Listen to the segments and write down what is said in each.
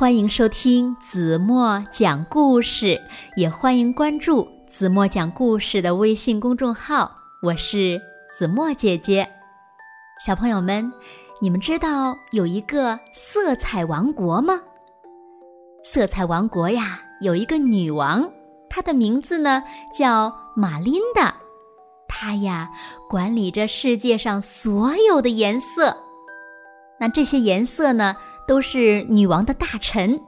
欢迎收听子墨讲故事，也欢迎关注子墨讲故事的微信公众号。我是子墨姐姐。小朋友们，你们知道有一个色彩王国吗？色彩王国呀，有一个女王，她的名字呢叫玛琳达。她呀管理着世界上所有的颜色。那这些颜色呢？都是女王的大臣。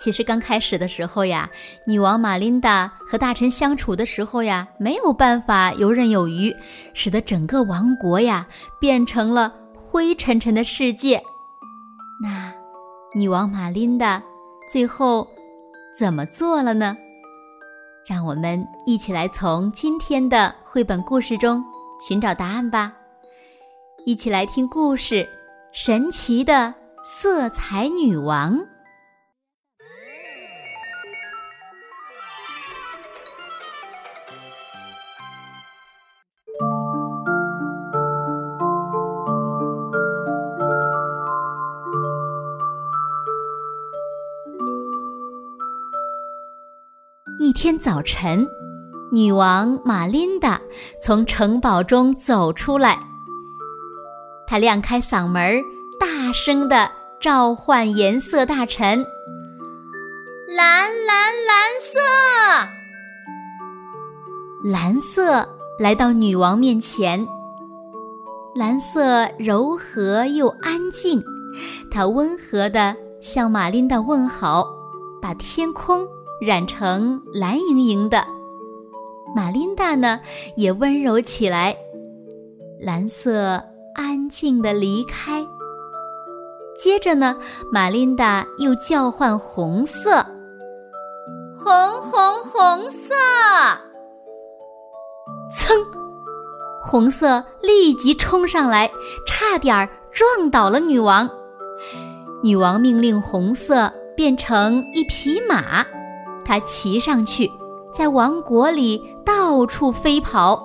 其实刚开始的时候呀，女王玛琳达和大臣相处的时候呀，没有办法游刃有余，使得整个王国呀变成了灰沉沉的世界。那女王玛琳达最后怎么做了呢？让我们一起来从今天的绘本故事中寻找答案吧。一起来听故事《神奇的》。色彩女王。一天早晨，女王玛琳达从城堡中走出来，她亮开嗓门儿。大声的召唤颜色大臣，蓝蓝蓝色，蓝色来到女王面前。蓝色柔和又安静，它温和的向玛琳达问好，把天空染成蓝莹莹的。玛琳达呢，也温柔起来。蓝色安静的离开。接着呢，玛琳达又叫唤红色，红红红色，噌，红色立即冲上来，差点儿撞倒了女王。女王命令红色变成一匹马，它骑上去，在王国里到处飞跑。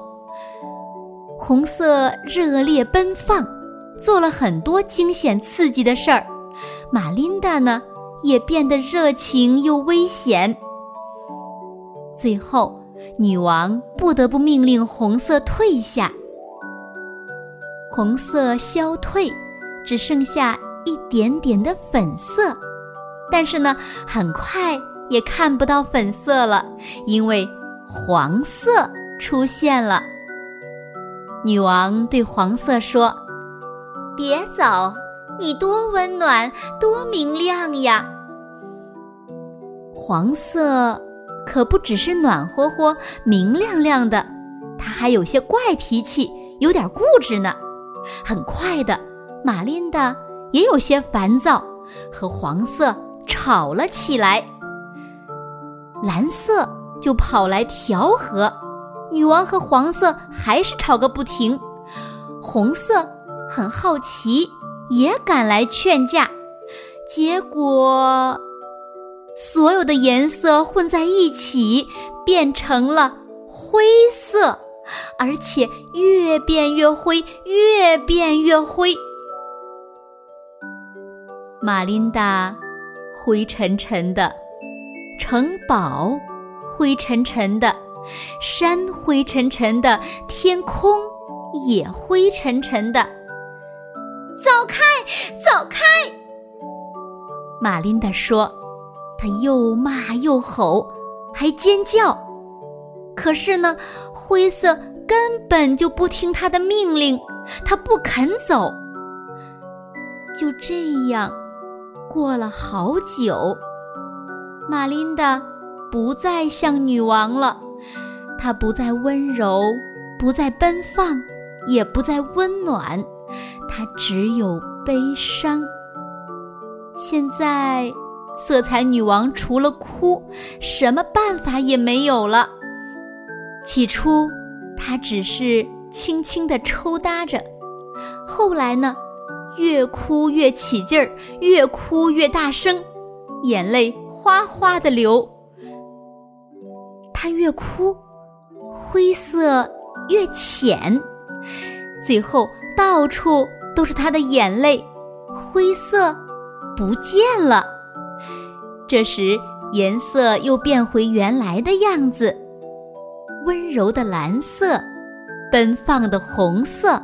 红色热烈奔放。做了很多惊险刺激的事儿，玛琳达呢也变得热情又危险。最后，女王不得不命令红色退下。红色消退，只剩下一点点的粉色，但是呢，很快也看不到粉色了，因为黄色出现了。女王对黄色说。别走，你多温暖，多明亮呀！黄色可不只是暖和和、明亮亮的，它还有些怪脾气，有点固执呢。很快的，玛琳达也有些烦躁，和黄色吵了起来。蓝色就跑来调和，女王和黄色还是吵个不停。红色。很好奇，也赶来劝架，结果所有的颜色混在一起，变成了灰色，而且越变越灰，越变越灰。玛琳达灰沉沉的，城堡灰沉沉的，山灰沉沉的，天空也灰沉沉的。走开，走开！玛琳达说：“她又骂又吼，还尖叫。可是呢，灰色根本就不听她的命令，它不肯走。就这样，过了好久，玛琳达不再像女王了，她不再温柔，不再奔放，也不再温暖。”它只有悲伤。现在，色彩女王除了哭，什么办法也没有了。起初，他只是轻轻的抽搭着，后来呢，越哭越起劲儿，越哭越大声，眼泪哗哗的流。他越哭，灰色越浅，最后到处都是他的眼泪，灰色不见了。这时，颜色又变回原来的样子。温柔的蓝色，奔放的红色，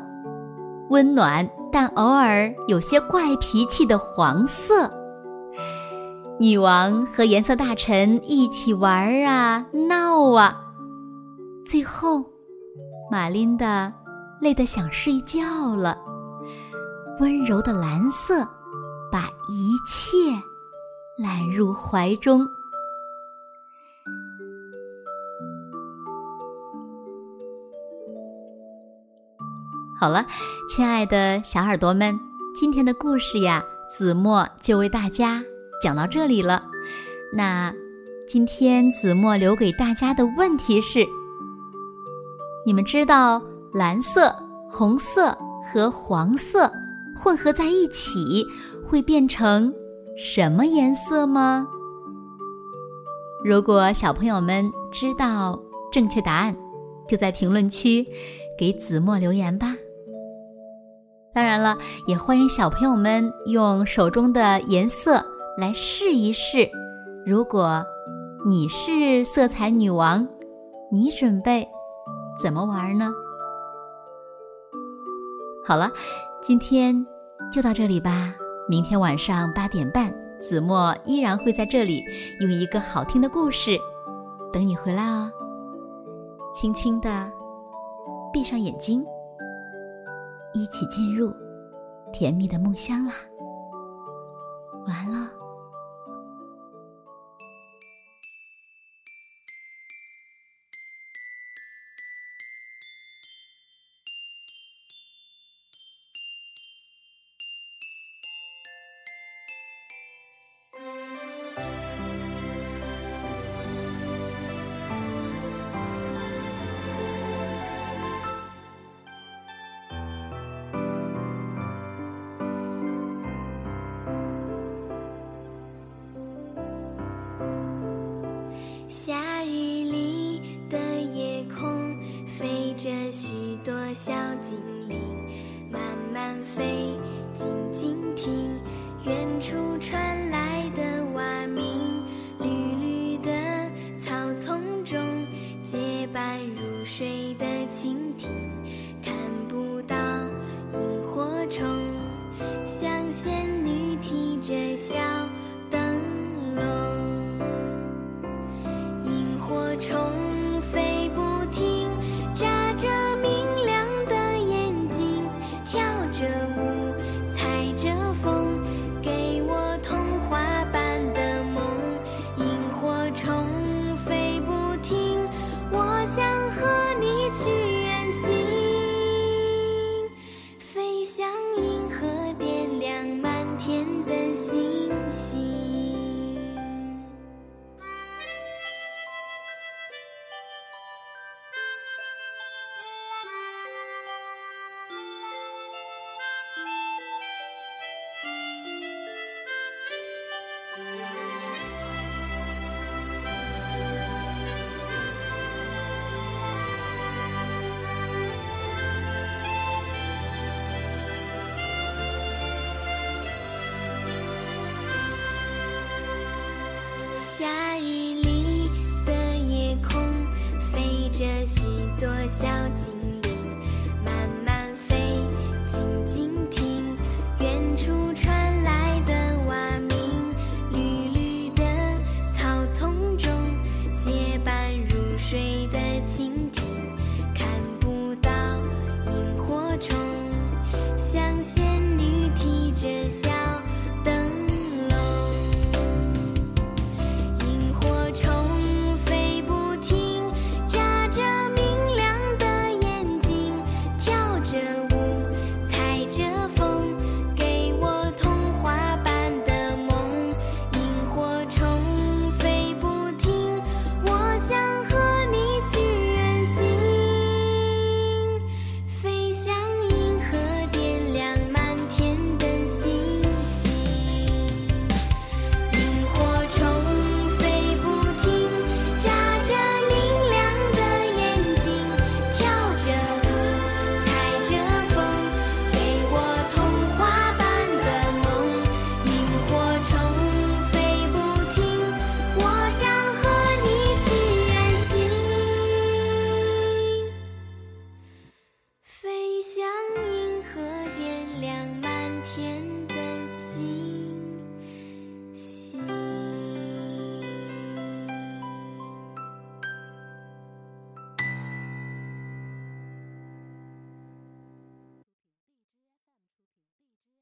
温暖但偶尔有些怪脾气的黄色。女王和颜色大臣一起玩啊闹啊，最后，玛琳达累得想睡觉了。温柔的蓝色把一切揽入怀中。好了，亲爱的小耳朵们，今天的故事呀，子墨就为大家讲到这里了。那今天子墨留给大家的问题是：你们知道蓝色、红色和黄色混合在一起会变成什么颜色吗？如果小朋友们知道正确答案，就在评论区给子墨留言吧。当然了，也欢迎小朋友们用手中的颜色来试一试。如果你是色彩女王，你准备怎么玩呢？好了，今天就到这里吧。明天晚上八点半，子墨依然会在这里用一个好听的故事等你回来哦。轻轻的闭上眼睛。一起进入甜蜜的梦乡啦！完了。小精灵，下雨。